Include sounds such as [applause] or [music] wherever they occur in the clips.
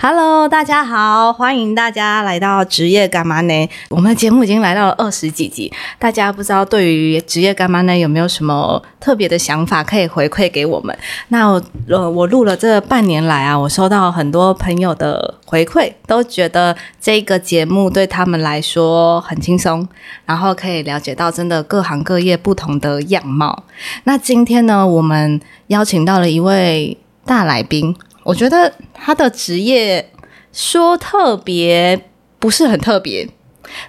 Hello，大家好，欢迎大家来到职业干嘛呢？我们的节目已经来到了二十几集，大家不知道对于职业干嘛呢有没有什么特别的想法可以回馈给我们？那呃，我录了这半年来啊，我收到很多朋友的回馈，都觉得这个节目对他们来说很轻松，然后可以了解到真的各行各业不同的样貌。那今天呢，我们邀请到了一位大来宾。我觉得他的职业说特别不是很特别，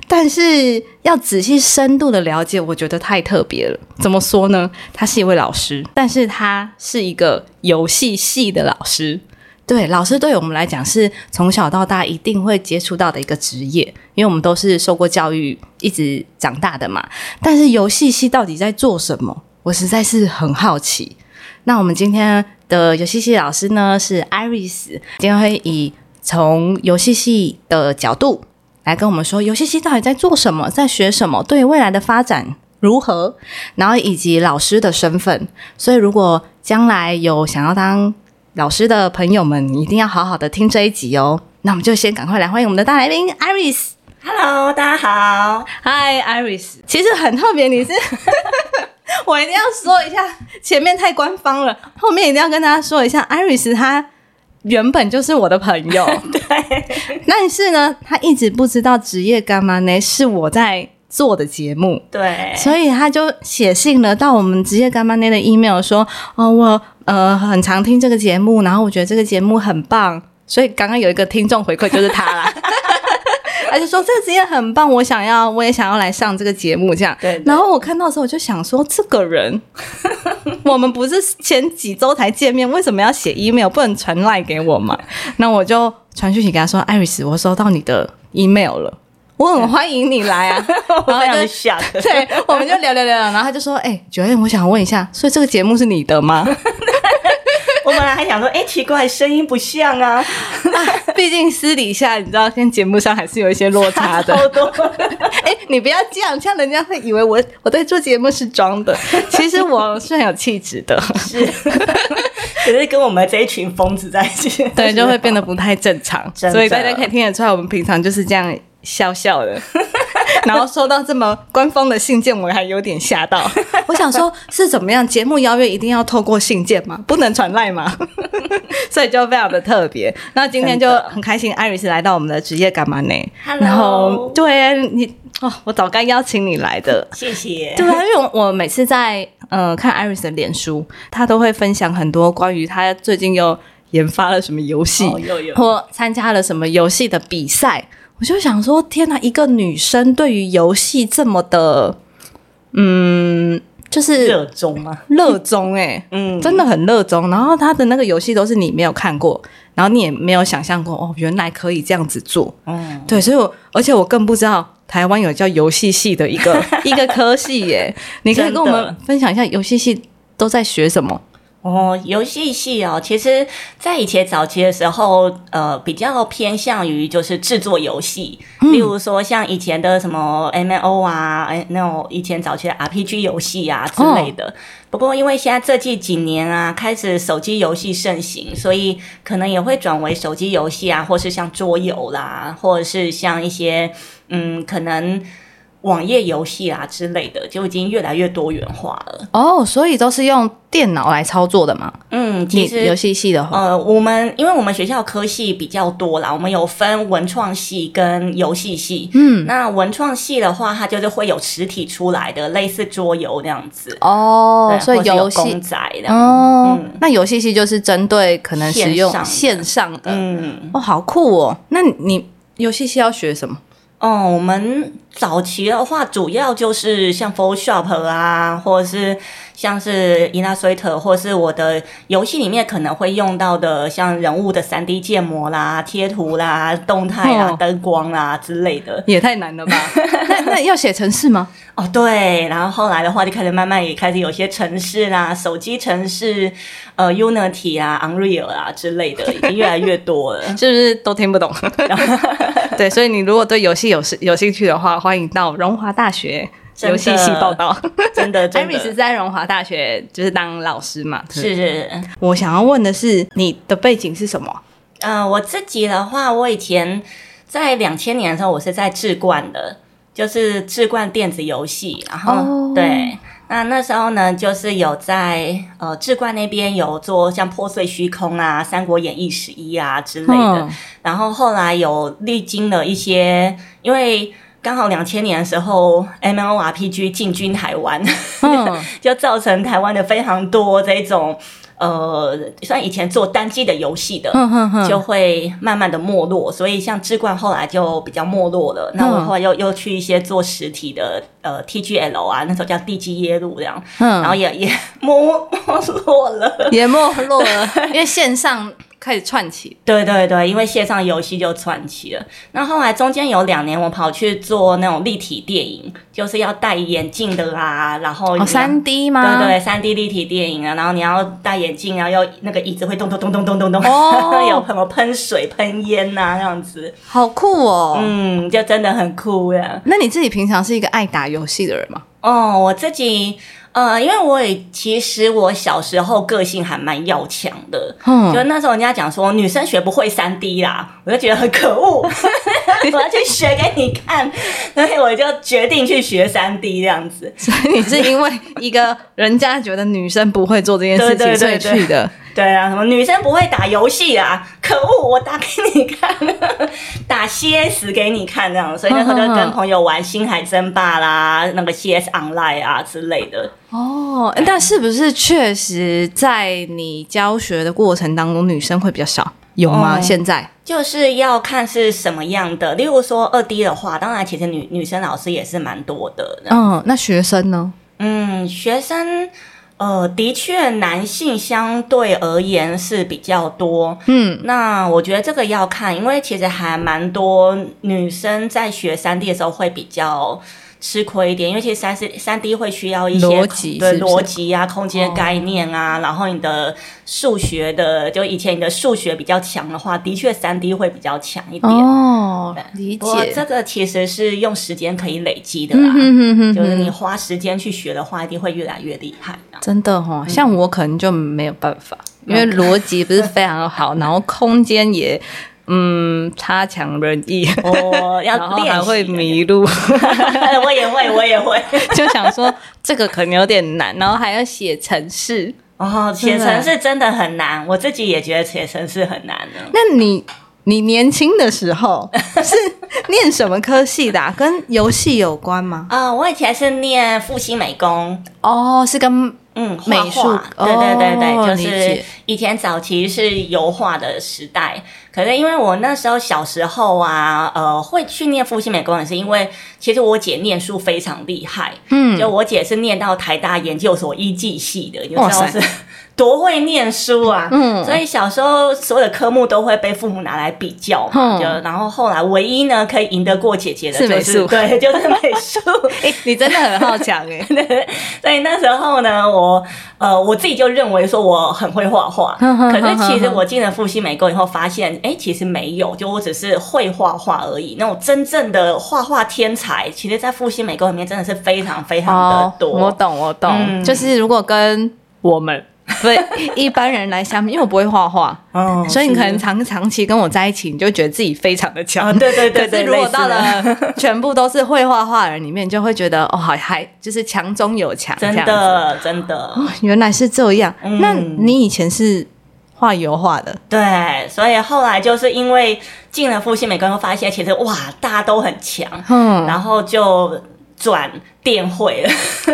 但是要仔细深度的了解，我觉得太特别了。怎么说呢？他是一位老师，但是他是一个游戏系的老师。对，老师对我们来讲是从小到大一定会接触到的一个职业，因为我们都是受过教育一直长大的嘛。但是游戏系到底在做什么？我实在是很好奇。那我们今天。的游戏系老师呢是 Iris，今天会以从游戏系的角度来跟我们说，游戏系到底在做什么，在学什么，对未来的发展如何，然后以及老师的身份。所以，如果将来有想要当老师的朋友们，一定要好好的听这一集哦。那我们就先赶快来欢迎我们的大来宾 Iris。Hello，大家好，Hi Iris。其实很特别，你是。[laughs] 我一定要说一下，前面太官方了，后面一定要跟大家说一下艾瑞斯他原本就是我的朋友，[laughs] 对，但是呢，他一直不知道职业干嘛呢？是我在做的节目，对，所以他就写信了到我们职业干妈呢的 email 说，哦，我呃很常听这个节目，然后我觉得这个节目很棒，所以刚刚有一个听众回馈就是他啦。[laughs] 他就说这个职业很棒，我想要，我也想要来上这个节目，这样。对。然后我看到的时候，我就想说，这个人，[laughs] 我们不是前几周才见面，为什么要写 email，不能传赖给我嘛？那我就传讯息给他说：“艾瑞斯，我收到你的 email 了，我很欢迎你来啊。[laughs] ”然后就想，[laughs] 对，我们就聊聊聊，然后他就说：“哎，九月，我想问一下，所以这个节目是你的吗？”我本来还想说，哎，奇怪，声音不像啊。[laughs] 毕竟私底下，你知道，跟节目上还是有一些落差的。[laughs] 哎，你不要这样，这样人家会以为我我在做节目是装的。[laughs] 其实我是很有气质的，是。可是跟我们这一群疯子在一起，对，就会变得不太正常。所以大家可以听得出来，我们平常就是这样笑笑的。然后收到这么官方的信件，我还有点吓到。[laughs] 我想说，是怎么样？节目邀约一定要透过信件吗？不能传赖吗？[laughs] 所以就非常的特别。那今天就很开心，艾瑞斯来到我们的职业干嘛呢然后对你哦，我早该邀请你来的。谢谢。对啊，因为我每次在呃看艾瑞斯的脸书，他都会分享很多关于他最近又研发了什么游戏，或参加了什么游戏的比赛。我就想说，天哪！一个女生对于游戏这么的，嗯，就是热衷吗？热衷哎，嗯，真的很热衷。然后她的那个游戏都是你没有看过，然后你也没有想象过哦，原来可以这样子做。嗯，对，所以，我而且我更不知道台湾有叫游戏系的一个 [laughs] 一个科系耶。你可以跟我们分享一下游戏系都在学什么？哦，游戏系哦，其实，在以前早期的时候，呃，比较偏向于就是制作游戏，例如说像以前的什么 M O 啊，哎，那种以前早期的 R P G 游戏啊之类的。不过，因为现在这近几年啊，开始手机游戏盛行，所以可能也会转为手机游戏啊，或是像桌游啦，或者是像一些嗯，可能。网页游戏啊之类的，就已经越来越多元化了。哦，所以都是用电脑来操作的嘛？嗯，其实游戏系的话，呃，我们因为我们学校科系比较多啦，我们有分文创系跟游戏系。嗯，那文创系的话，它就是会有实体出来的，类似桌游那样子。哦，所以游戏公仔的。哦，那游戏系就是针对可能使用线上的。嗯，哦，好酷哦！那你游戏系要学什么？哦，我们早期的话，主要就是像 Photoshop 啊，或者是像是 Illustrator，或者是我的游戏里面可能会用到的，像人物的三 D 建模啦、贴图啦、动态啊、哦灯光啦之类的。也太难了吧？[laughs] 那那要写程式吗？哦，对，然后后来的话就开始慢慢也开始有些城市啦，手机城市，呃，Unity 啊、Unreal 啊之类的，已经越来越多了。[laughs] 是不是都听不懂？[laughs] 对，所以你如果对游戏有兴有兴趣的话，欢迎到荣华大学游戏系报道。真的，[laughs] 艾真米斯在荣华大学就是当老师嘛。是是。我想要问的是，你的背景是什么？呃，我自己的话，我以前在两千年的时候，我是在智冠的，就是智冠电子游戏，然后、哦对。那那时候呢，就是有在呃智冠那边有做像破碎虚空啊、三国演义十一啊之类的，嗯然后后来有历经了一些，因为刚好两千年的时候，MMORPG 进军台湾，嗯 [laughs] 就造成台湾的非常多这种呃，像以前做单机的游戏的，就会慢慢的没落，所以像志冠后来就比较没落了。那我后来又又去一些做实体的呃 TGL 啊，那时候叫 D G 耶路这样，然后嗯，也也 [laughs] 没没落了。也没落了，[laughs] 因为线上开始串起。对对对，因为线上游戏就串起了。那后来中间有两年，我跑去做那种立体电影，就是要戴眼镜的啦，然后三 D 吗？对对，三 D 立体电影啊，然后你要戴眼镜，然后要那个椅子会咚咚咚咚咚咚咚，哦 [laughs] 有什么喷水、喷烟呐、那样子，好酷哦。嗯，就真的很酷呀。那你自己平常是一个爱打游戏的人吗？哦，我自己呃，因为我也其实我小时候个性还蛮要强的，嗯就那时候人家讲说女生学不会三 D 啦，我就觉得很可恶，[laughs] 我要去学给你看，所以我就决定去学三 D 这样子。所以你是因为一个人家觉得女生不会做这件事情，[laughs] 所以去的。对啊，什么女生不会打游戏啊？可恶，我打给你看，[laughs] 打 CS 给你看这样，所以那时候就跟朋友玩星海争霸啦，那个 CS Online 啊之类的。哦，但是不是确实在你教学的过程当中，女生会比较少？有吗？哦现在？就是要看是什么样的，例如说二 D 的话，当然其实女女生老师也是蛮多的。嗯，那学生呢？嗯，学生呃，的确男性相对而言是比较多。嗯，那我觉得这个要看，因为其实还蛮多女生在学三 D 的时候会比较。吃亏一点，因为其实三 C 三 D 会需要一些逻辑对逻辑啊、空间概念啊，然后你的数学的，就以前你的数学比较强的话，的确三 D 会比较强一点。哦，理解。这个其实是用时间可以累积的啦，嗯哼哼哼就是你，花时间去学的话，一定会越来越厉害啊。真的哦，像我可能就没有办法，因为逻辑不是非常好，[laughs] 然后空间也嗯差强人意，我，要 [laughs] 然后练还会迷路，[laughs] 我也会，我也会。[laughs] 就想说这个可能有点难，然后还要写程式。哦，写程式真的很难，我自己也觉得写程式很难的。那你你年轻的时候是念什么科系的、啊？跟游戏有关吗？啊、我以前是念复兴美工，哦，是跟嗯，美术对对对对，哦就是以前早期是油画的时代，可是因为我那时候小时候啊，呃，会去念复兴美工，也是因为其实我姐念书非常厉害，嗯。就我姐是念到台大研究所医技系的，你就哇塞。知道是 [laughs] 多会念书啊，嗯。所以小时候所有的科目都会被父母拿来比较嘛，嗯。就然后后来唯一呢可以赢得过姐姐的 [laughs] 就是美术。对，就是美术。哎、你真的很好强 [laughs] 哎、所以那时候呢，我呃我自己就认为说我很会画画，可是其实我进了复兴美工以后，发现哎、诶其实没有，就我只是会画画而已。那种真正的画画天才，其实在复兴美工里面真的是非常非常的多。哦我懂，我懂，嗯就是如果跟我们 [laughs] 对一般人来相比，因为我不会画画，嗯所以你可能是长长期跟我在一起，你就觉得自己非常的强。啊，对对对对，可是如果到了 [laughs] 全部都是会画画的人里面，就会觉得哦，还还就是强中有强，真的真的。哦原来是这样。嗯那你以前是画油画的？对，所以后来就是因为进了复兴美工，后发现其实哇，大家都很强，嗯，然后就转电绘了，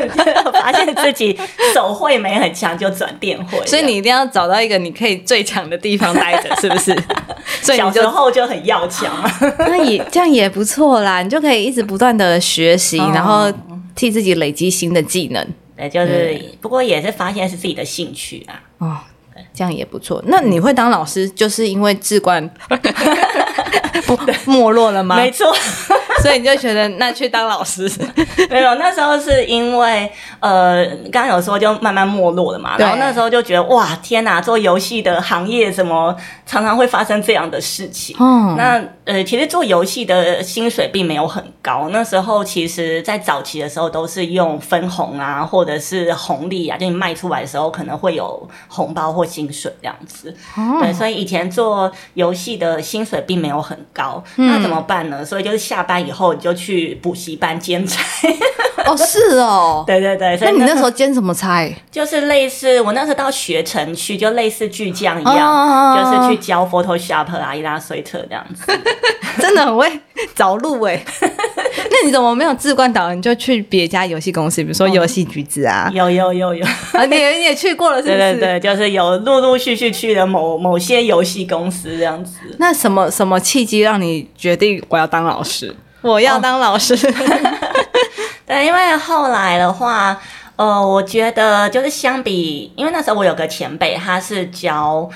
[laughs] 发现自己手绘没很强，就转电绘。所以你一定要找到一个你可以最强的地方待着，是不是？[laughs] 所以小时候就很要强。那也这样也不错啦，你就可以一直不断的学习，哦然后替自己累积新的技能。对，就是不过也是发现是自己的兴趣啊。哦，这样也不错。那你会当老师，就是因为志冠 [laughs] 不没落了吗？[laughs] 没错，所以你就觉得那去当老师，[laughs] 没有，那时候是因为呃，刚刚有说就慢慢没落了嘛，对然后那时候就觉得哇，天哪，做游戏的行业怎么常常会发生这样的事情？哦那呃，其实做游戏的薪水并没有很高，那时候其实在早期的时候都是用分红啊，或者是红利啊，就你卖出来的时候可能会有红包或薪水这样子。对，所以以前做游戏的薪水并没有很高，那怎么办呢？所以就是下班以后你就去补习班兼差。[laughs] 哦，是哦。对对对，所以那你那时候兼什么差？就是类似我那时候到学城去，就类似巨匠一样，哦就是去教 Photoshop 啊、Illustrator 这样子。[laughs] 真的很会找路哎。[laughs] 那你怎么没有志冠导，你就去别家游戏公司，比如说游戏橘子啊？有有有有，啊，你也你也去过了，是不是？对对对，就是有陆陆续续去了某某些游戏公司这样子。那什么什么契机让你决定我要当老师？我要当老师。[laughs] [laughs] 对，因为后来的话，呃，我觉得就是相比，因为那时候我有个前辈，他是教。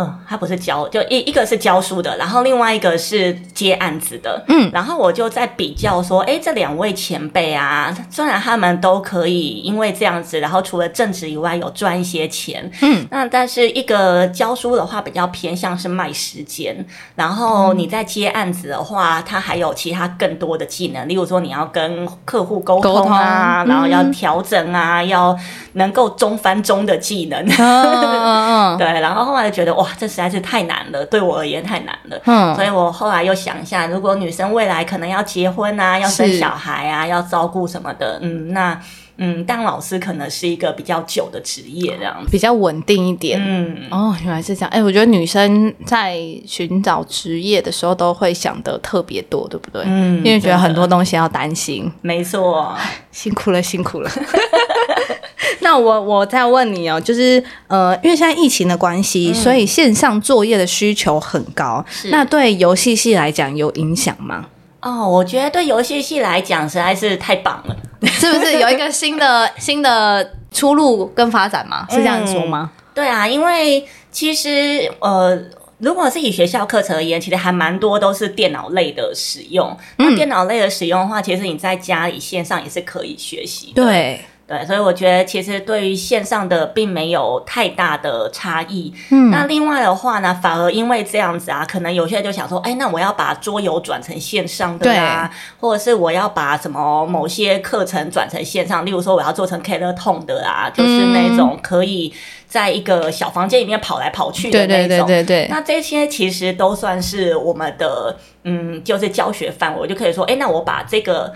嗯，他不是教，就一一个是教书的，然后另外一个是接案子的，嗯，然后我就在比较说，哎，这两位前辈啊，虽然他们都可以因为这样子，然后除了正职以外有赚一些钱，嗯，那但是一个教书的话比较偏向是卖时间，然后你在接案子的话，他还有其他更多的技能，例如说你要跟客户沟沟通啊，通。然后要调整啊，要能够中翻中的技能，[laughs] 对，然后后来觉得哇，这实在是太难了，对我而言太难了。嗯所以我后来又想一下，如果女生未来可能要结婚啊，要生小孩啊，要照顾什么的，嗯，那嗯，当老师可能是一个比较久的职业这样子。比较稳定一点。嗯，哦，原来是这样。哎，我觉得女生在寻找职业的时候都会想的特别多，对不对？嗯因为觉得很多东西要担心。没错。辛苦了，辛苦了。[laughs] [laughs] 那我我再问你哦，就是呃，因为现在疫情的关系，所以线上作业的需求很高。那对游戏系来讲有影响吗？哦，我觉得对游戏系来讲实在是太棒了。[laughs] 是不是有一个新的 [laughs] 新的出路跟发展吗？是这样说吗？对啊，因为其实呃，如果是以学校课程而言，其实还蛮多都是电脑类的使用。那电脑类的使用的话，其实你在家里线上也是可以学习的。对，对，所以我觉得其实对于线上的并没有太大的差异。嗯，那另外的话呢，反而因为这样子啊，可能有些人就想说，哎，那我要把桌游转成线上的啊，或者是我要把什么某些课程转成线上，例如说我要做成 k e l e r t o n 的啊，就是那种可以在一个小房间里面跑来跑去的那种。对对对对。那这些其实都算是我们的，嗯，就是教学范围，我就可以说，哎，那我把这个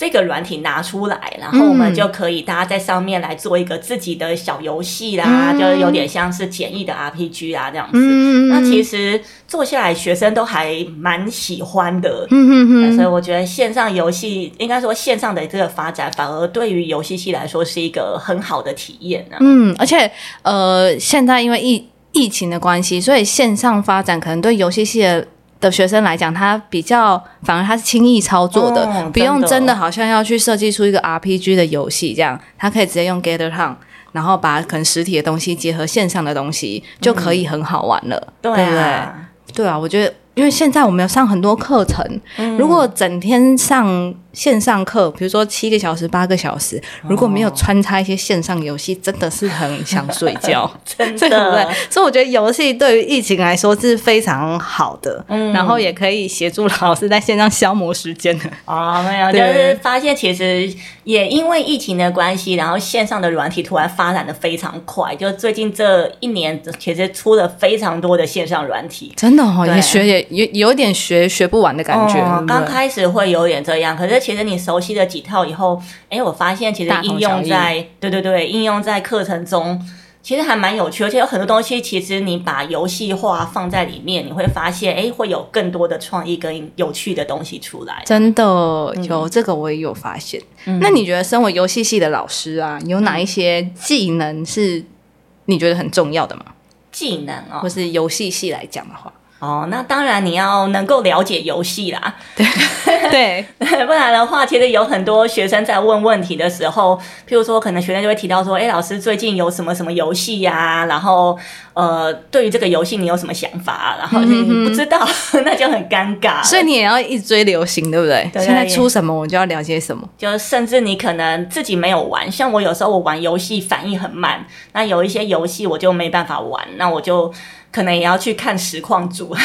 这个软体拿出来，然后我们就可以大家在上面来做一个自己的小游戏啦，就是有点像是简易的 RPG 啊这样子。嗯那其实做下来，学生都还蛮喜欢的。嗯哼哼，所以我觉得线上游戏，应该说线上的这个发展，反而对于游戏系来说是一个很好的体验呢、嗯，而且呃，现在因为疫疫情的关系，所以线上发展可能对游戏系的。的学生来讲，他比较反而他是轻易操作的，哦不用真的好像要去设计出一个 RPG 的游戏这样，他可以直接用 Gather Town，然后把可能实体的东西结合线上的东西，就可以很好玩了，对对不对？啊，对啊，我觉得，因为现在我们有上很多课程，嗯。如果整天上线上课，比如说七个小时、八个小时，如果没有穿插一些线上游戏，真的是很想睡觉，[laughs] 真对不对的。？所以我觉得游戏对于疫情来说是非常好的，嗯然后也可以协助老师在线上消磨时间的。哦，没有，就是发现其实也因为疫情的关系，然后线上的软体突然发展的非常快，就最近这一年其实出了非常多的线上软体。真的哦，也学也有有点学学不完的感觉。刚开始会有点这样，可是其实你熟悉了几套以后，哎，我发现其实应用在对对对，应用在课程中。其实还蛮有趣，而且有很多东西，其实你把游戏化放在里面，你会发现，哎，会有更多的创意跟有趣的东西出来。真的有、这个，我也有发现。那你觉得身为游戏系的老师啊，有哪一些技能是你觉得很重要的吗？技能哦或，是游戏系来讲的话，哦，那当然你要能够了解游戏啦，对，[laughs] [laughs] 不然的话，其实有很多学生在问问题的时候，譬如说，可能学生就会提到说，哎，老师最近有什么什么游戏呀？然后，呃，对于这个游戏你有什么想法？然后你不知道，[laughs] 那就很尴尬。所以你也要一直追流行，对不对？现在出什么，我就要了解什么。就甚至你可能自己没有玩，像我有时候我玩游戏反应很慢，那有一些游戏我就没办法玩，那我就可能也要去看实况组。[laughs]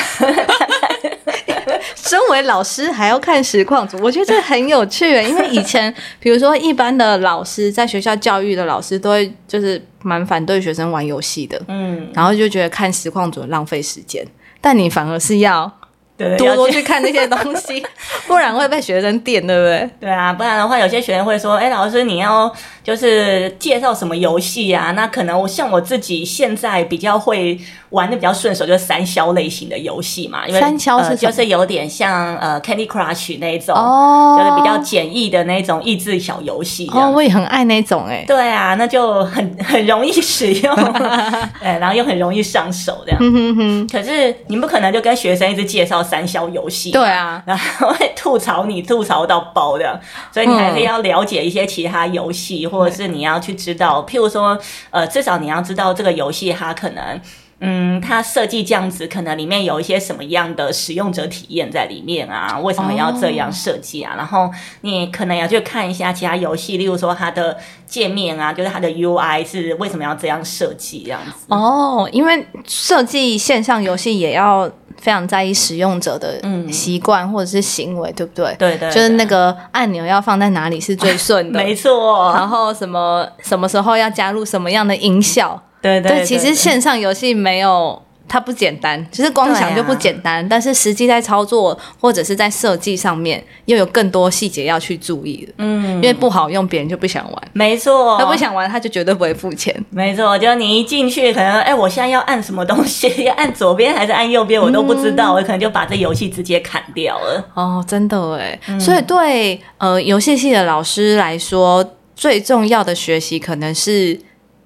身为老师还要看实况组，我觉得这很有趣。因为以前，比如说一般的老师在学校教育的老师，都会就是蛮反对学生玩游戏的，嗯，然后就觉得看实况组浪费时间。但你反而是要。多多去看那些东西，[laughs] 不然会被学生电，对不对？对啊，不然的话，有些学生会说：“哎，老师，你要就是介绍什么游戏啊？那可能我像我自己现在比较会玩的比较顺手，就是三消类型的游戏嘛。因为三消是就是有点像呃 Candy Crush 那种，哦，就是比较简易的那种益智小游戏。哦，我也很爱那种哎。对啊，那就很很容易使用，[laughs] 哎，然后又很容易上手这样。可是你不可能就跟学生一直介绍。三消游戏，对啊，然后会吐槽你吐槽到爆的，所以你还是要了解一些其他游戏，或者是你要去知道，譬如说，呃，至少你要知道这个游戏它可能。嗯，它设计这样子，可能里面有一些什么样的使用者体验在里面啊？为什么要这样设计啊？然后你可能要去看一下其他游戏，例如说它的界面啊，就是它的 UI 是为什么要这样设计这样子？哦，因为设计线上游戏也要非常在意使用者的习惯或者是行为，对不对？对对，就是那个按钮要放在哪里是最顺的，[laughs] 没错。然后什么什么时候要加入什么样的音效？对对，其实线上游戏没有它不简单，其实光想就不简单，但是实际在操作或者是在设计上面又有更多细节要去注意的。嗯，因为不好用，别人就不想玩。没错，他不想玩，他就绝对不会付钱。[laughs] 没错，就你一进去，可能哎，我现在要按什么东西，[laughs] 要按左边还是按右边，我都不知道，我可能就把这游戏直接砍掉了。哦，真的哎，所以对呃游戏系的老师来说，最重要的学习可能是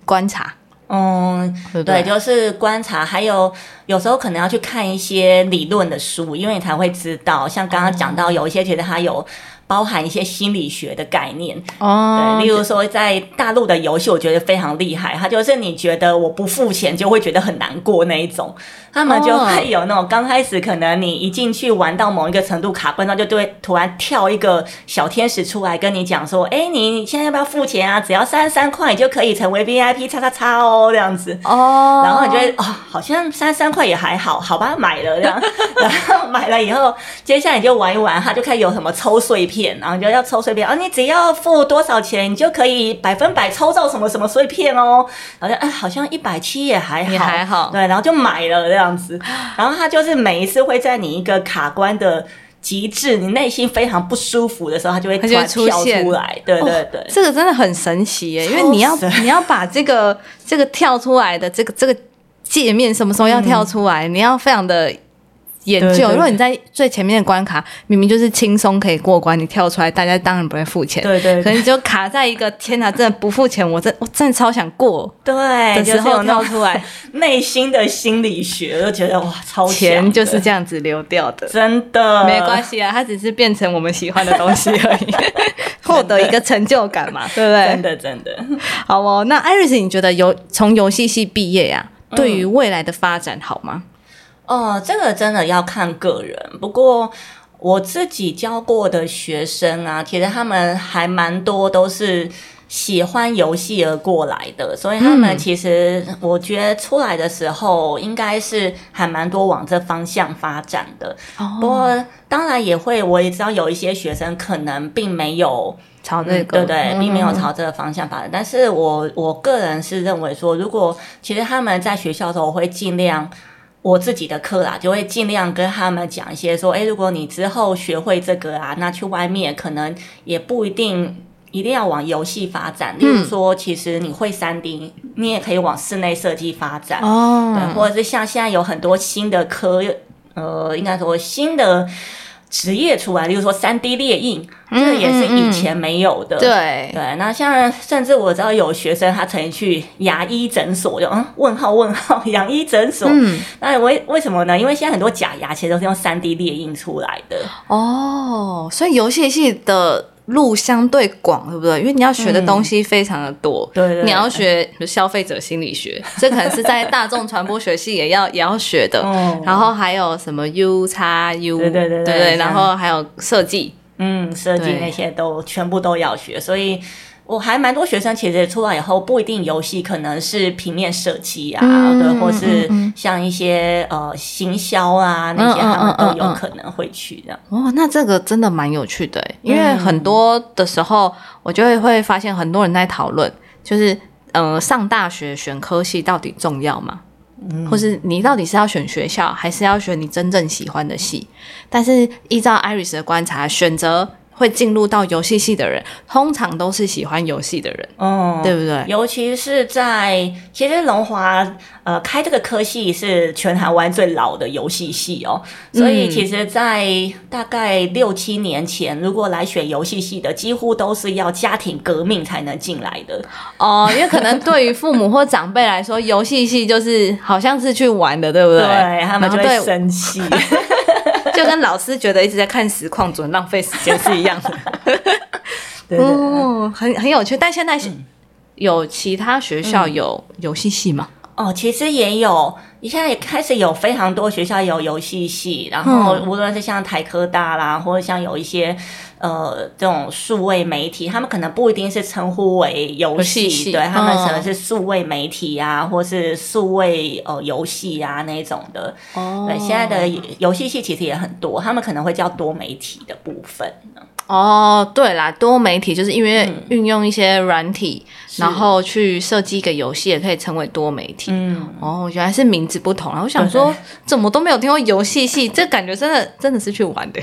观察。嗯，对，就是观察，还有有时候可能要去看一些理论的书，因为你才会知道，像刚刚讲到有一些觉得它有。包含一些心理学的概念哦，对，例如说在大陆的游戏，我觉得非常厉害。它就是你觉得我不付钱就会觉得很难过那一种，他们就会有那种刚开始可能你一进去玩到某一个程度卡关，那就会突然跳一个小天使出来跟你讲说：“哎，你现在要不要付钱啊？只要三十三块，你就可以成为 VIP 叉叉叉哦，这样子哦。”然后你觉得哦，好像三十三块也还好，好吧，买了这样。[laughs] 然后买了以后，接下来你就玩一玩，它就开始有什么抽碎片。然后就要抽碎片啊！你只要付多少钱，你就可以百分百抽到什么什么碎片哦。好像哎，好像一百七也还好，还好。对，然后就买了这样子。[gasps] 然后他就是每一次会在你一个卡关的极致，你内心非常不舒服的时候，他就会突然跳出来。对对对，这个真的很神奇耶！因为你要你要把这个这个跳出来的这个这个界面什么时候要跳出来，你要非常的。研究，如果你在最前面的关卡明明就是轻松可以过关，你跳出来，大家当然不会付钱。对对，可能就卡在一个天哪，真的不付钱，我真我真的超想过。对，的时候跳出来，内心的心理学就觉得哇，超钱就是这样子流掉的，真的没关系啊，它只是变成我们喜欢的东西而已，[laughs] 获得一个成就感嘛，对不对？真的真的。好哦，那艾瑞斯，你觉得游从游戏系毕业呀，对于未来的发展好吗？哦，这个真的要看个人。不过我自己教过的学生啊，其实他们还蛮多都是喜欢游戏而过来的，所以他们其实我觉得出来的时候应该是还蛮多往这方向发展的。不过当然也会，我也知道有一些学生可能并没有朝那个，对对，并没有朝这个方向发展。但是我我个人是认为说，如果其实他们在学校的时候，我会尽量。我自己的课啦，就会尽量跟他们讲一些说，哎，如果你之后学会这个啊，那去外面可能也不一定一定要往游戏发展。例如说，其实你会三 D，你也可以往室内设计发展哦，对，或者是像现在有很多新的科，呃，应该说新的职业出来，例如说三 D 列印，这个也是以前没有的。对对，那像甚至我知道有学生他曾经去牙医诊所，就嗯问号问号 [laughs] 牙医诊所，嗯，那为为什么呢？因为现在很多假牙其实都是用三 D 列印出来的。哦，所以游戏系的路相对广，对不对？因为你要学的东西非常的多，对对你要学消费者心理学，这可能是在大众传播学系也要也要学的。嗯 [laughs] 然后还有什么 U 叉 U，对对对对对像然后还有设计，嗯，设计那些都全部都要学，所以我还蛮多学生其实出来以后不一定游戏，可能是平面设计啊，嗯对，或是像一些呃行销啊那些，他们都有可能会去的。哦，那这个真的蛮有趣的，因为嗯很多的时候，我就会会发现很多人在讨论，就是呃，上大学选科系到底重要吗？或是你到底是要选学校，还是要选你真正喜欢的系？但是依照 Iris 的观察，选择会进入到游戏系的人，通常都是喜欢游戏的人，嗯，对不对？尤其是在其实龙华呃开这个科系是全台湾最老的游戏系哦，所以其实，在大概六七年前，如果来选游戏系的，几乎都是要家庭革命才能进来的。哦，因为可能对于父母或长辈来说，[laughs] 游戏系就是好像是去玩的，对不对？对他们就会生气。[laughs] [laughs] 就跟老师觉得一直在看实况准浪费时间是一样的。[laughs] 对对对哦，很很有趣。但现在是有其他学校有游戏系吗？哦，其实也有，现在也开始有非常多学校有游戏系，然后嗯无论是像台科大啦，或者像有一些呃这种数位媒体，他们可能不一定是称呼为游戏，对他们嗯可能是数位媒体啊，或是数位呃游戏啊那种的。哦对，现在的游戏系其实也很多，他们可能会叫多媒体的部分。哦，对啦，多媒体就是因为嗯运用一些软体，然后去设计一个游戏，也可以称为多媒体。嗯，哦，原来是名字不同啊！我想说，怎么都没有听过游戏系，这感觉真的真的是去玩的。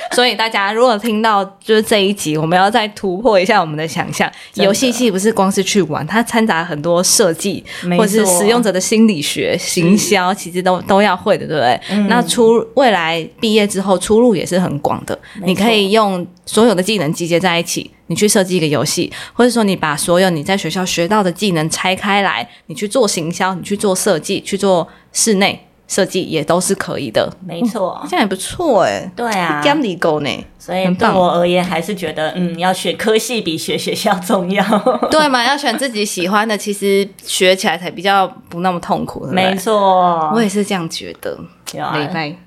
[laughs] 所以大家如果听到就是这一集，我们要再突破一下我们的想象，游戏系不是光是去玩，它掺杂很多设计或者是使用者的心理学、行销，其实都都要会的，对不对？嗯。那出未来毕业之后出路也是很广的，你可以用所有的技能集结在一起。你去设计一个游戏，或者说你把所有你在学校学到的技能拆开来，你去做行销，你去做设计，去做室内设计，也都是可以的。没错，这样也不错哎、对啊，干理狗呢？所以对我而言，还是觉得嗯，要选科系比学学校重要。[laughs] 对嘛？要选自己喜欢的，其实学起来才比较不那么痛苦。对不对没，错，我也是这样觉得。有啊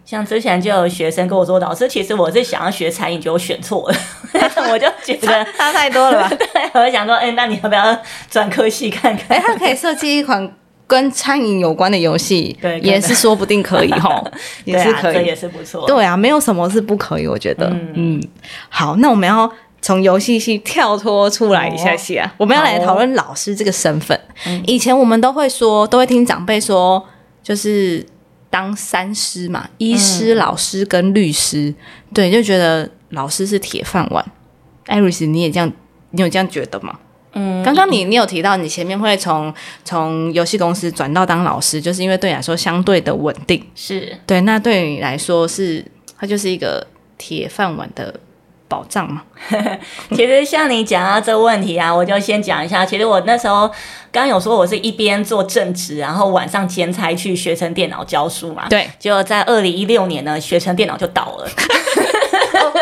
像之前就有学生跟我说，老师，其实我是想要学餐饮，结果选错了，[laughs] 我就觉得，差太多了吧？对，我就想说，哎、那你要不要转科系看看？哎，他可以设计一款跟餐饮有关的游戏，对也是说不定可以哈，[laughs] 也是可以这也。是不错。对啊，没有什么是不可以，我觉得。嗯好，那我们要从游戏系跳脱出来一下下，我们要来讨论老师这个身份。以前我们都会说，都会听长辈说，就是当三师嘛，医师、老师跟律师，对，就觉得老师是铁饭碗。艾瑞斯，你也这样，你有这样觉得吗？嗯，刚刚你你有提到，你前面会从从游戏公司转到当老师，就是因为对你来说相对的稳定。是对，那对你来说是它就是一个铁饭碗的保障嘛？[laughs] 其实像你讲到这个问题啊，我就先讲一下。其实我那时候刚刚有说，我是一边做正职，然后晚上兼差去学成电脑教书嘛。对，结果在二零一六年呢，学成电脑就倒了。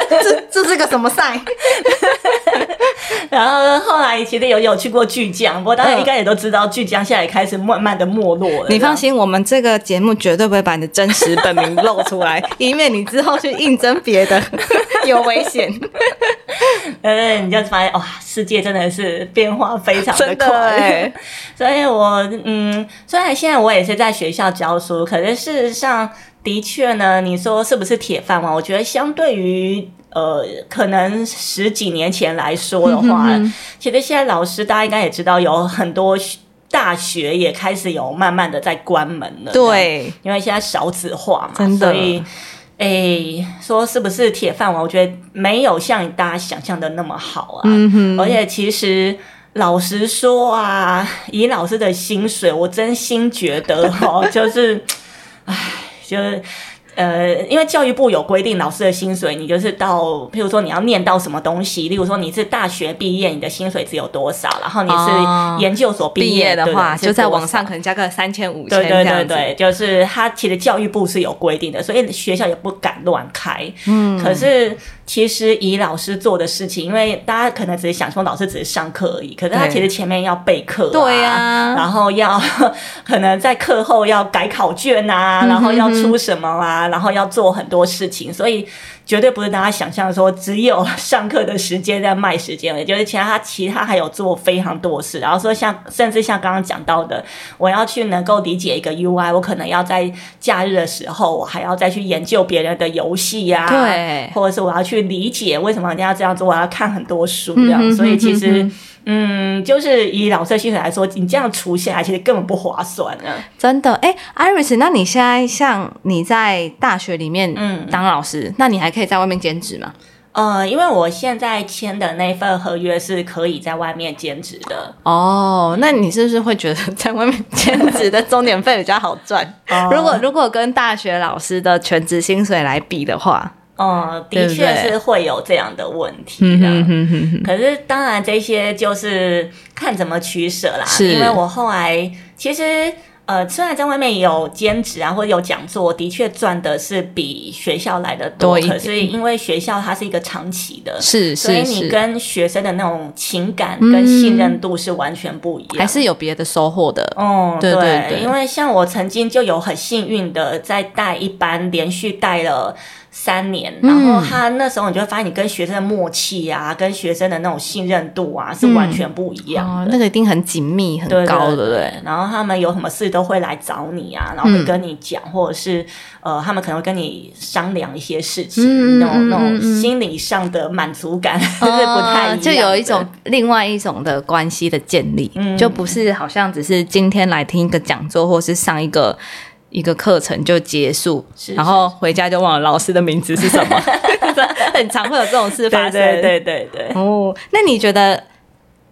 这这是个什么赛？[laughs] 然后后来其实有有去过巨匠，不过大家应该也都知道，巨匠现在也开始慢慢的没落了。你放心，我们这个节目绝对不会把你的真实本名露出来，以免你之后去应征别的 [laughs] 有危险。[laughs] 呃，你就发现哇，世界真的是变化非常的快欸。[laughs] 所以我嗯，虽然现在我也是在学校教书，可是事实上的确呢，你说是不是铁饭碗？我觉得相对于呃，可能十几年前来说的话，其实现在老师大家应该也知道，有很多大学也开始有慢慢的在关门了。对，因为现在少子化嘛，真的所以，诶，说是不是铁饭碗？我觉得没有像大家想象的那么好啊。嗯哼，而且其实老实说啊，以老师的薪水，我真心觉得哦，[laughs] 就是，唉，就是。呃，因为教育部有规定，老师的薪水你就是到，譬如说你要念到什么东西，例如说你是大学毕业，你的薪水只有多少，然后你哦是研究所毕业的话，就在网网上。可能加个三千五千对对这样对，就是他其实教育部是有规定的，所以学校也不敢乱开。嗯，可是其实以老师做的事情，因为大家可能只是想说老师只是上课而已，可是他其实前面要备课、啊，对呀。然后要可能在课后要改考卷啊，然后要出什么啊，然后要做很多事情，所以绝对不是大家想象说只有上课的时间在卖时间也，就是其他其他还有做非常多的事，然后说像甚至像刚刚讲到的，我要去能够理解一个 UI，我可能要在假日的时候，我还要再去研究别人的游戏呀，对或者是我要去理解为什么人家要这样做，我要看很多书这样，所以其实。嗯，就是以老师的薪水来说，你这样除下来，其实根本不划算啊。真的，哎，Iris，那你现在像你在大学里面嗯当老师，那你还可以在外面兼职吗？呃，因为我现在签的那份合约是可以在外面兼职的。哦，那你是不是会觉得在外面兼职的钟点费比较好赚？[laughs] 哦如果如果跟大学老师的全职薪水来比的话，嗯，的确是会有这样的问题嗯的。可是当然，这些就是看怎么取舍啦。是因为我后来其实呃，虽然在外面有兼职啊，或者有讲座，的确赚的是比学校来的多。可是因为学校它是一个长期的，是所以你跟学生的那种情感嗯跟信任度是完全不一样。还是有别的收获的。哦，对对对因为像我曾经就有很幸运的在带一班，连续带了三年，嗯。然后他那时候你就会发现，你跟学生的默契啊，跟学生的那种信任度啊，是完全不一样哦，的。那个一定很紧密、很对高，对。对不对？然后他们有什么事都会来找你啊，然后会跟你讲，或者是呃，他们可能会跟你商量一些事情，嗯那种那种心理上的满足感 [laughs] 是不太一样就有一种另外一种的关系的建立，嗯。就不是好像只是今天来听一个讲座，或是上一个一个课程就结束，是然后回家就忘了老师的名字是什么，[laughs] 很常会有这种事发对生。对对对对。哦，那你觉得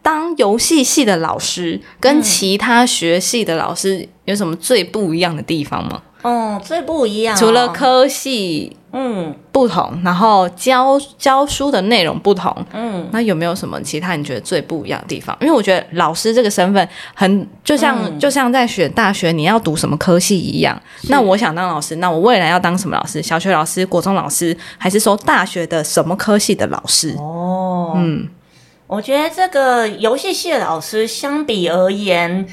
当游戏系的老师跟其他学系的老师有什么最不一样的地方吗？哦，最不一样哦、除了科系嗯不同，然后教教书的内容不同，嗯，那有没有什么其他你觉得最不一样的地方？因为我觉得老师这个身份很，就像、嗯就像在选大学你要读什么科系一样。那我想当老师，那我未来要当什么老师？小学老师、国中老师，还是说大学的什么科系的老师？哦，嗯，我觉得这个游戏系的老师相比而言，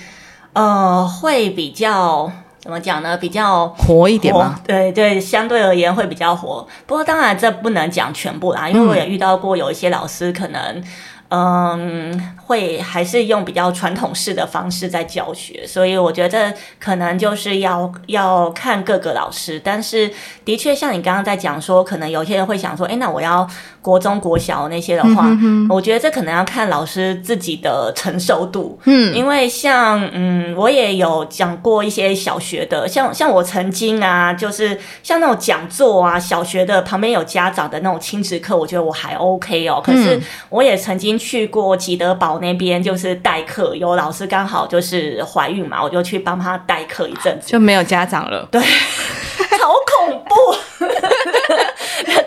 呃，会比较怎么讲呢？比较活一点活吗？对对，相对而言会比较活。不过当然这不能讲全部啦，因为我也遇到过有一些老师可能。嗯，会还是用比较传统式的方式在教学，所以我觉得可能就是要要看各个老师，但是的确像你刚刚在讲说，可能有些人会想说，哎，那我要国中国小那些的话，我觉得这可能要看老师自己的承受度，嗯，因为像嗯，我也有讲过一些小学的，像像我曾经啊，就是像那种讲座啊，小学的旁边有家长的那种亲子课，我觉得我还 OK 哦。可是我也曾经去过吉德堡那边，就是代课，有老师刚好就是怀孕嘛，我就去帮他代课一阵子，就没有家长了。对，好恐怖，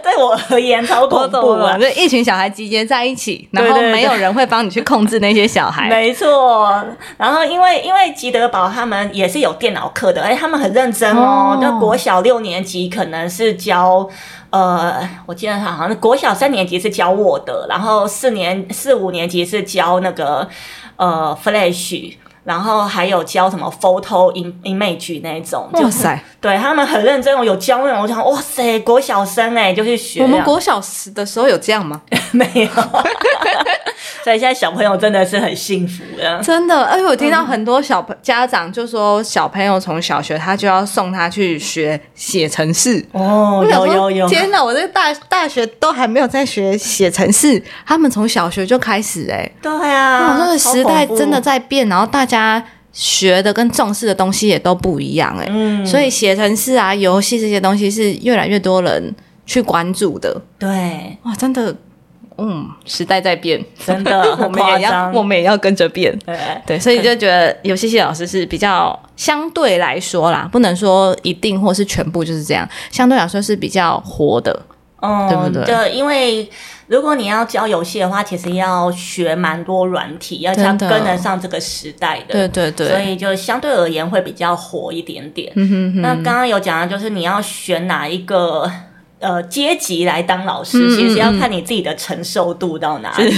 对我而言超我恐怖了，！就一群小孩集结在一起，然后没有人会帮你去控制那些小孩。没错，然后因为因为吉德堡他们也是有电脑课的，哎，他们很认真哦。哦那、国小六年级可能是教，呃，我记得他好像国小三年级是教 Word，然后四年四五年级是教那个呃 Flash。然后还有教什么 photo im- image 那种，就是哇塞，对他们很认真我，有教那种，我想哇塞，国小生哎就去学啊，我们国小时的时候有这样吗？[laughs] 没有，所以现在小朋友真的是很幸福的。真的，而且我听到很多小朋家长就说，小朋友从小学他就要送他去学写程式。哦，有有有，天哪！我这个大大学都还没有在学写程式，他们从小学就开始哎、对啊，哇，那个时代真的，在变，然后大家学的跟重视的东西也都不一样哎、嗯，所以写程式啊、游戏这些东西是越来越多人去关注的。对，哇，真的，嗯，时代在变，真的 [laughs] 我们也要，我们也要跟着变。对对，所以就觉得游戏系老师是比较相对来说啦，不能说一定或是全部就是这样，相对来说是比较活的，嗯，对不对？对，因为如果你要教游戏的话，其实要学蛮多软体，要要跟得上这个时代的，对对对，所以就相对而言会比较活一点点。嗯哼哼。那刚刚有讲的就是你要选哪一个。呃，阶级来当老师，其实要看你自己的承受度到哪里。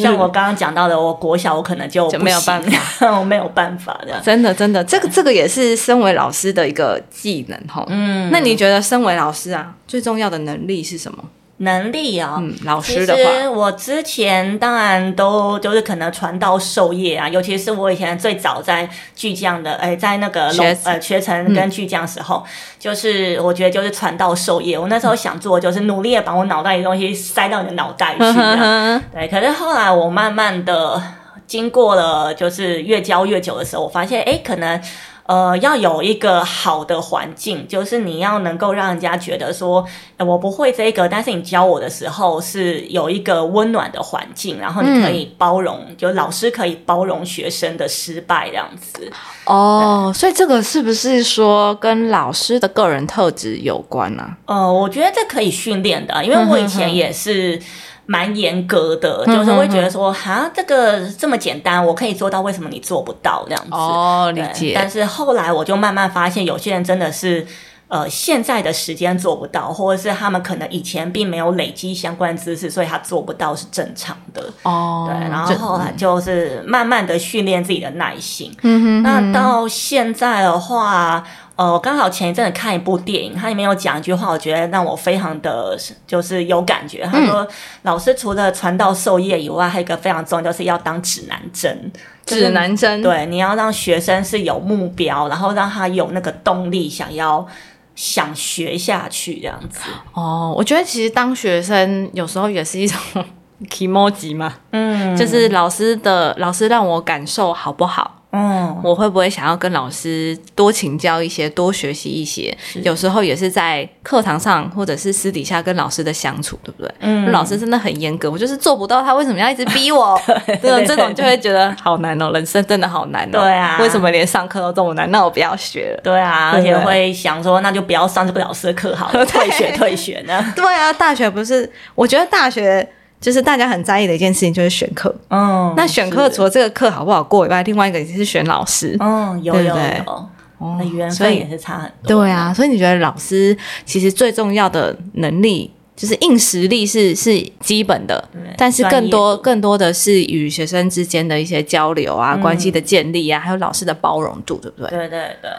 像我刚刚讲到的，我国小我可能就没有办法，[laughs] 我没有办法的。真的，真的，这个这个也是身为老师的一个技能哈。嗯，那你觉得身为老师啊，最重要的能力是什么？能力啊，老师的话，其实我之前当然都就是可能传道授业啊，尤其是我以前最早在巨匠的，哎，在那个龙呃学成跟巨匠时候，就是我觉得就是传道授业，我那时候想做就是努力的把我脑袋里东西塞到你的脑袋去，[laughs] 对。可是后来我慢慢的经过了就是越教越久的时候，我发现哎，可能。呃，要有一个好的环境，就是你要能够让人家觉得说，我不会这个，但是你教我的时候是有一个温暖的环境，然后你可以包容，就老师可以包容学生的失败这样子。哦，所以这个是不是说跟老师的个人特质有关呢？呃，我觉得这可以训练的，因为我以前也是。蛮严格的，就是会觉得说，哈，这个这么简单，我可以做到，为什么你做不到这样子？哦，理解。但是后来我就慢慢发现，有些人真的是，呃，现在的时间做不到，或者是他们可能以前并没有累积相关知识，所以他做不到是正常的。哦，对。然后后来就是慢慢的训练自己的耐心。嗯哼。那到现在的话。呃，我刚好前一阵子看一部电影，它里面有讲一句话，我觉得让我非常的就是有感觉。他说，老师除了传道授业以外，还有一个非常重要，就是要当指南针。指南针，对，你要让学生是有目标，然后让他有那个动力，想要想学下去这样子。哦，我觉得其实当学生有时候也是一种 [laughs] emoji 嘛，嗯，就是老师的老师让我感受好不好？嗯，我会不会想要跟老师多请教一些，多学习一些？有时候也是在课堂上，或者是私底下跟老师的相处，对不对？嗯，老师真的很严格，我就是做不到，他为什么要一直逼我？[laughs] 这种这种就会觉得好难哦，人生真的好难哦。对啊，为什么连上课都这么难？那我不要学了。对啊，而且会想说，那就不要上这个老师的课好了，[laughs] 退学退学呢？对啊，大学不是？我觉得大学。就是大家很在意的一件事情，就是选课。嗯，那选课除了这个课好不好过以外，另外一个也是选老师。嗯，有有有，哦，缘分也是差很多。对啊，所以你觉得老师其实最重要的能力，就是硬实力是是基本的，但是更多更多的是与学生之间的一些交流啊，关系的建立啊，还有老师的包容度，对不对？对对对。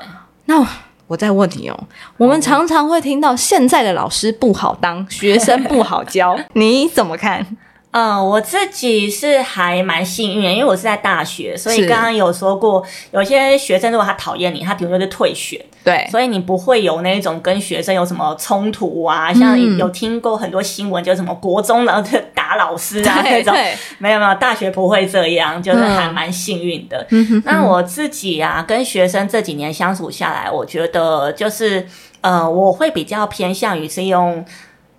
那。我在问你哦，我们常常会听到现在的老师不好当，学生不好教，你怎么看？嗯，我自己是还蛮幸运，因为我是在大学，所以刚刚有说过，有些学生如果他讨厌你，他顶多就是退学。对，所以你不会有那种跟学生有什么冲突啊？像有听过很多新闻，就什么国中然后 [laughs] 打老师啊那种，[laughs] 没有没有，大学不会这样，就是还蛮幸运的。那我自己啊，跟学生这几年相处下来，我觉得就是呃，我会比较偏向于是用。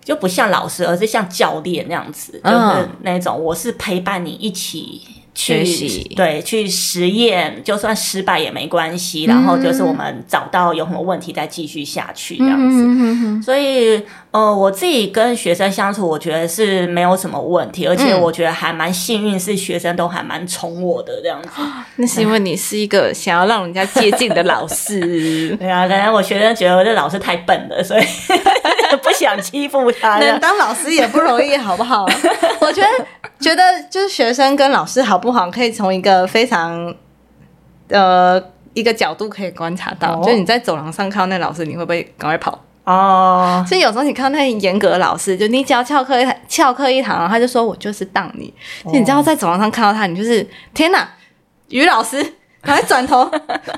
就不像老师，而是像教练那样子，就是那种我是陪伴你一起学习，对，去实验，就算失败也没关系。然后就是我们找到有什么问题再继续下去这样子。所以呃，我自己跟学生相处，我觉得是没有什么问题，而且我觉得还蛮幸运，是学生都还蛮宠我的这样子。那是因为你是一个想要让人家接近的老师。[laughs] 对啊，可能我学生觉得我这老师太笨了，所以。[laughs] 不想欺负他，能当老师也不容易，好不好？[laughs] 我觉得，觉得就是学生跟老师好不好，可以从一个非常呃一个角度可以观察到。就你在走廊上看到那老师，你会不会赶快跑？哦，所以有时候你看到那严格的老师，就你只要翘课一翘课一堂，他就说我就是当你。就你知道在走廊上看到他，你就是天哪，于老师，赶快转头，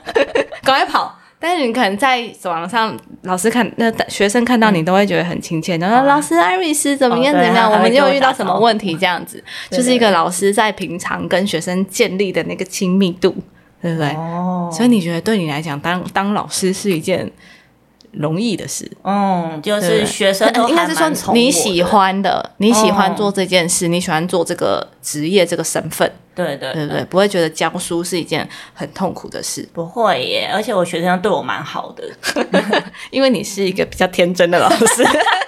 [laughs] 赶快跑。但是你可能在走廊上，老师看那学生看到你都会觉得很亲切，然后老师艾瑞斯怎么样怎么样，我们又遇到什么问题这样子，就是一个老师在平常跟学生建立的那个亲密度，对不对？哦，所以你觉得对你来讲，当当老师是一件容易的事。嗯，就是学生都应该是还蛮宠我说你喜，欢的，你喜欢哦做这件事，你喜欢做这个职业这个身份，对对对不对？不会觉得教书是一件很痛苦的事，不会耶，而且我学生对我蛮好的。[laughs] 因为你是一个比较天真的老师。[laughs]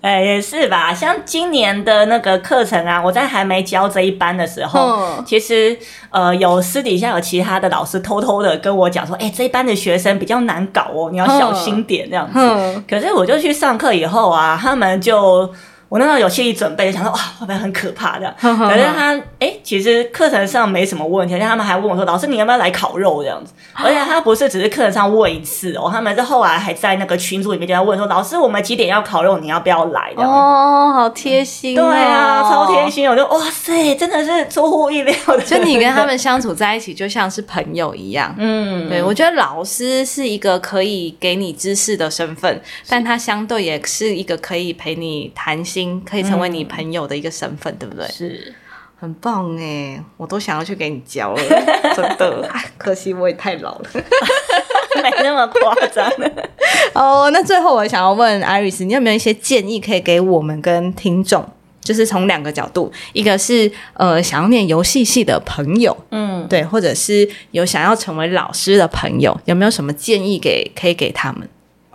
哎，也是吧。像今年的那个课程啊，我在还没教这一班的时候，嗯其实呃，有私底下有其他的老师偷偷的跟我讲说，哎，这一班的学生比较难搞哦，你要小心点这样子。嗯可是我就去上课以后啊，他们就。我那时候有心理准备，想说哇会不会很可怕这样？[laughs] 可是他哎、其实课程上没什么问题，而且他们还问我说：“老师，你要不要来烤肉？”这样子，[gasps] 而且他不是只是课程上问一次哦，他们是后来还在那个群组里面就在问说：“老师，我们几点要烤肉？你要不要来？”这样。哦，好贴心、对啊，超贴。心！我就哇塞，真的是出乎意料的。就你跟他们相处在一起，就像是朋友一样。嗯，对，我觉得老师是一个可以给你知识的身份，但他相对也是一个可以陪你谈心、可以成为你朋友的一个身份，对不对？是很棒哎，我都想要去给你教了，[laughs] 真的。唉可惜我也太老了。[laughs] 没那么夸张。[laughs] 哦，那最后我想要问 Iris，你有没有一些建议可以给我们跟听众？就是从两个角度，一个是呃想要念游戏系的朋友，嗯，对，或者是有想要成为老师的朋友，有没有什么建议给可以给他们？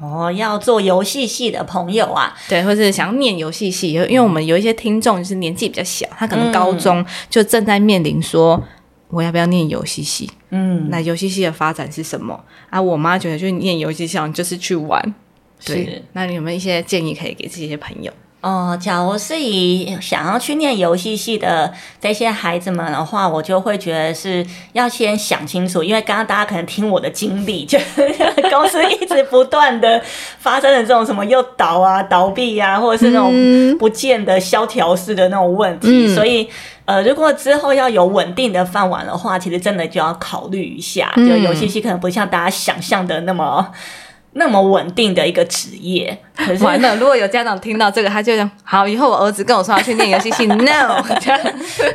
哦，要做游戏系的朋友啊，对，或者想要念游戏系，因为我们有一些听众就是年纪比较小，他可能高中就正在面临说。我要不要念游戏系？嗯，那游戏系的发展是什么啊？我妈觉得去念游戏系就是去玩，对是。那你有没有一些建议可以给这些朋友？哦，假如是以想要去念游戏系的这些孩子们的话，我就会觉得是要先想清楚，因为刚刚大家可能听我的经历，[laughs] 就公司一直不断的发生了这种什么又倒啊、倒闭啊，或者是那种不见得萧条式的那种问题，嗯所以。呃，如果之后要有稳定的饭碗的话，其实真的就要考虑一下，嗯就游戏系可能不像大家想象的那么那么稳定的一个职业。可是完了，如果有家长听到这个，他就讲好，以后我儿子跟我说要去念游戏系，[laughs] no，[laughs]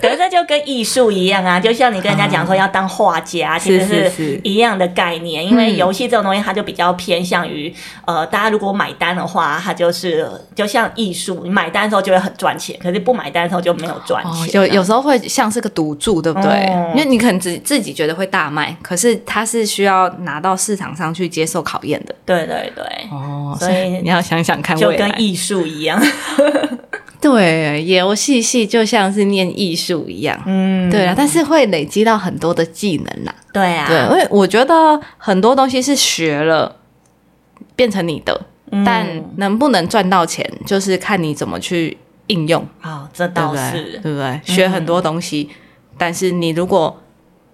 可是这就跟艺术一样啊，就像你跟人家讲说要当画家，其实是一样的概念。因为游戏这种东西，它就比较偏向于呃，大家如果买单的话，它就是就像艺术，你买单的时候就会很赚钱，可是不买单的时候就没有赚钱啊、哦，就有时候会像是个赌注，对不对？哦因为你可能自自己觉得会大卖，可是它是需要拿到市场上去接受考验的。对对对，哦所以你要想想看就。跟艺术一样。[laughs] 对，游戏系就像是念艺术一样。嗯，对啊，但是会累积到很多的技能啦。对啊，对，因为我觉得很多东西是学了变成你的，嗯但能不能赚到钱，就是看你怎么去应用。哦，这对不对？倒是对不对？学很多东西，但是你如果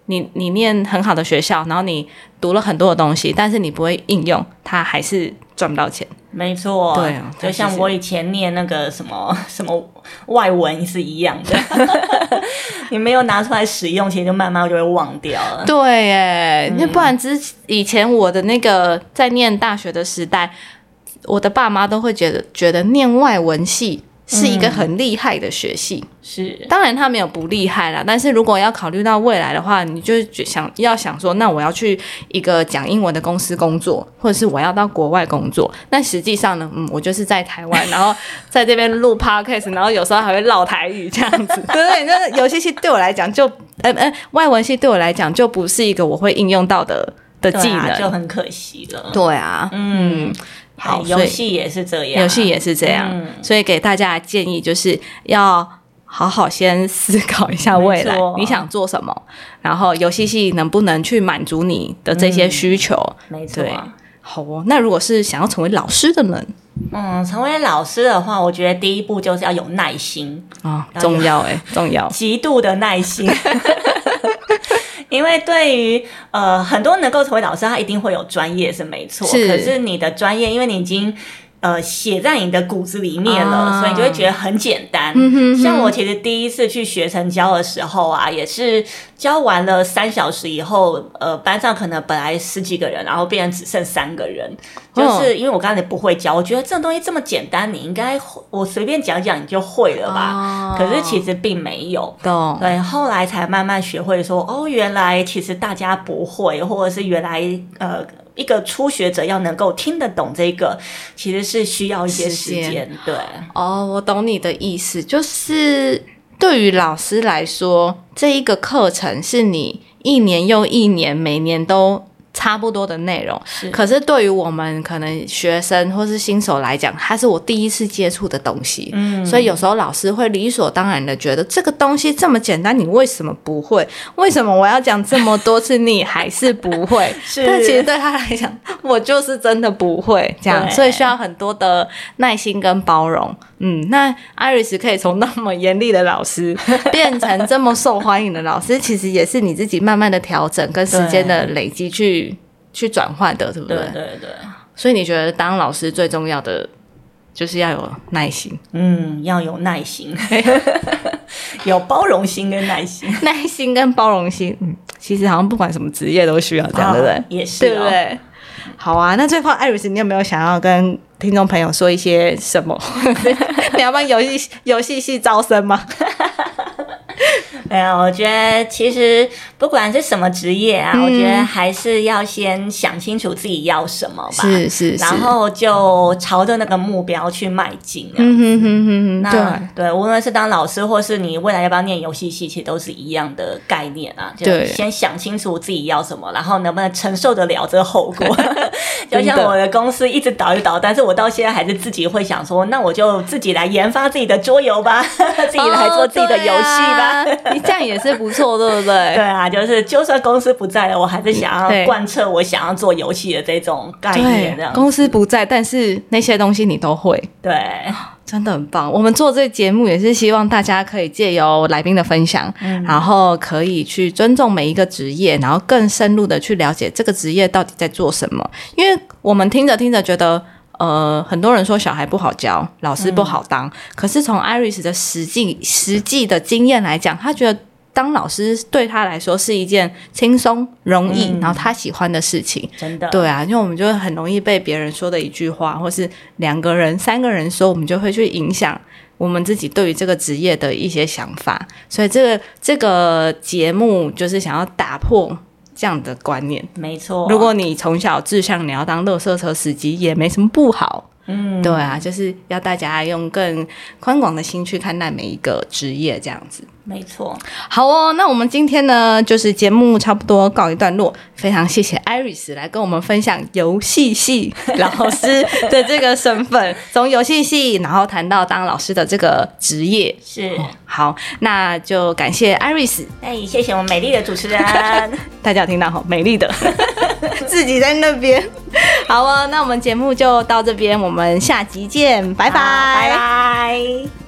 你你念很好的学校，然后你读了很多的东西，但是你不会应用，它还是赚不到钱。没错，对啊就像我以前念那个什么什么外文是一样的，[laughs] 你没有拿出来使用，其实就慢慢就会忘掉了。对，耶，那、不然之以前我的那个在念大学的时代，我的爸妈都会觉得觉得念外文系是一个很厉害的学系。是，当然，他没有不厉害啦，但是如果要考虑到未来的话，你就想要想说，那我要去一个讲英文的公司工作，或者是我要到国外工作。那实际上呢，嗯，我就是在台湾，[laughs] 然后在这边录 podcast，然后有时候还会唠台语这样子，对 [laughs] 不对？那游戏系对我来讲就，呃呃，外文系对我来讲就不是一个我会应用到的的技能啊，就。很可惜了。对啊，嗯，好，游戏也是这样，游戏也是这样，嗯所以给大家的建议就是要好好先思考一下未来你想做什么，然后游戏系能不能去满足你的这些需求。没错。对好哦，那如果是想要成为老师的人嗯，成为老师的话，我觉得第一步就是要有耐心，啊、要重要哎，重要。[laughs] 极度的耐心。因为对于呃很多能够成为老师，他一定会有专业是没错，是。可是你的专业，因为你已经呃写在你的骨子里面了，啊所以你就会觉得很简单。嗯哼哼像我其实第一次去学成教的时候啊，也是教完了三小时以后，呃，班上可能本来十几个人，然后变成只剩三个人，哦就是因为我刚才不会教，我觉得这种东西这么简单，你应该我随便讲讲你就会了吧？哦可是其实并没有。懂对，后来才慢慢学会说，哦，原来其实大家不会，或者是原来呃一个初学者要能够听得懂这个，其实是需要一些时间。对，哦，我懂你的意思，就是对于老师来说，这一个课程是你一年又一年，每年都差不多的内容。是可是对于我们可能学生或是新手来讲，它是我第一次接触的东西，嗯所以有时候老师会理所当然的觉得这个东西这么简单，你为什么不会？为什么我要讲这么多次你还是不会？[laughs] 是但其实对他来讲，我就是真的不会这样，所以需要很多的耐心跟包容。嗯，那 Iris 可以从那么严厉的老师 [laughs] 变成这么受欢迎的老师，其实也是你自己慢慢的调整跟时间的累积去去转换的，对不对对对，所以你觉得当老师最重要的就是要有耐心，嗯，要有耐心，[laughs] 有包容心跟耐心，[laughs] 耐心跟包容心，嗯，其实好像不管什么职业都需要这样，对不对？啊也是、对不？对？好啊，那最后艾瑞斯，你有没有想要跟听众朋友说一些什么？[laughs] 你要帮游戏游戏系招生吗？[laughs] 哎呀，我觉得其实不管是什么职业啊，嗯我觉得还是要先想清楚自己要什么吧，是是是，然后就朝着那个目标去迈进。啊。嗯哼哼哼哼，那对。对，无论是当老师，或是你未来要不要念游戏系，其实都是一样的概念啊。就对先想清楚自己要什么，然后能不能承受得了这个后果。[laughs] [laughs] 就像我的公司一直倒一倒，但是我到现在还是自己会想说，那我就自己来研发自己的桌游吧，[laughs] 自己来做自己的游戏吧。哦啊你这样也是不错，对不对？[laughs] 对啊，就是就算公司不在了，我还是想要贯彻我想要做游戏的这种概念，这样公司不在，但是那些东西你都会，对。真的很棒。我们做这个节目也是希望大家可以借由来宾的分享，然后可以去尊重每一个职业，然后更深入的去了解这个职业到底在做什么。因为我们听着听着觉得。呃，很多人说小孩不好教，老师不好当。可是从 Iris 的实际实际的经验来讲，他觉得当老师对他来说是一件轻松、容易，嗯然后他喜欢的事情。真的，对啊，因为我们就会很容易被别人说的一句话，或是两个人、三个人说，我们就会去影响我们自己对于这个职业的一些想法。所以这个这个节目就是想要打破这样的观念。没错。如果你从小志向你要当乐色车司机，也没什么不好。嗯，对啊，就是要大家用更宽广的心去看待每一个职业，这样子。没错，好哦，那我们今天呢，就是节目差不多告一段落，非常谢谢 Iris 来跟我们分享游戏系 [laughs] 老师的这个身份，从游戏系，然后谈到当老师的这个职业。是。好，那就感谢 Iris，哎，谢谢我们美丽的主持人。[laughs] 大家有听到哈，美丽的 [laughs] 自己在那边。好哦，那我们节目就到这边，我们下集见，拜拜，拜拜。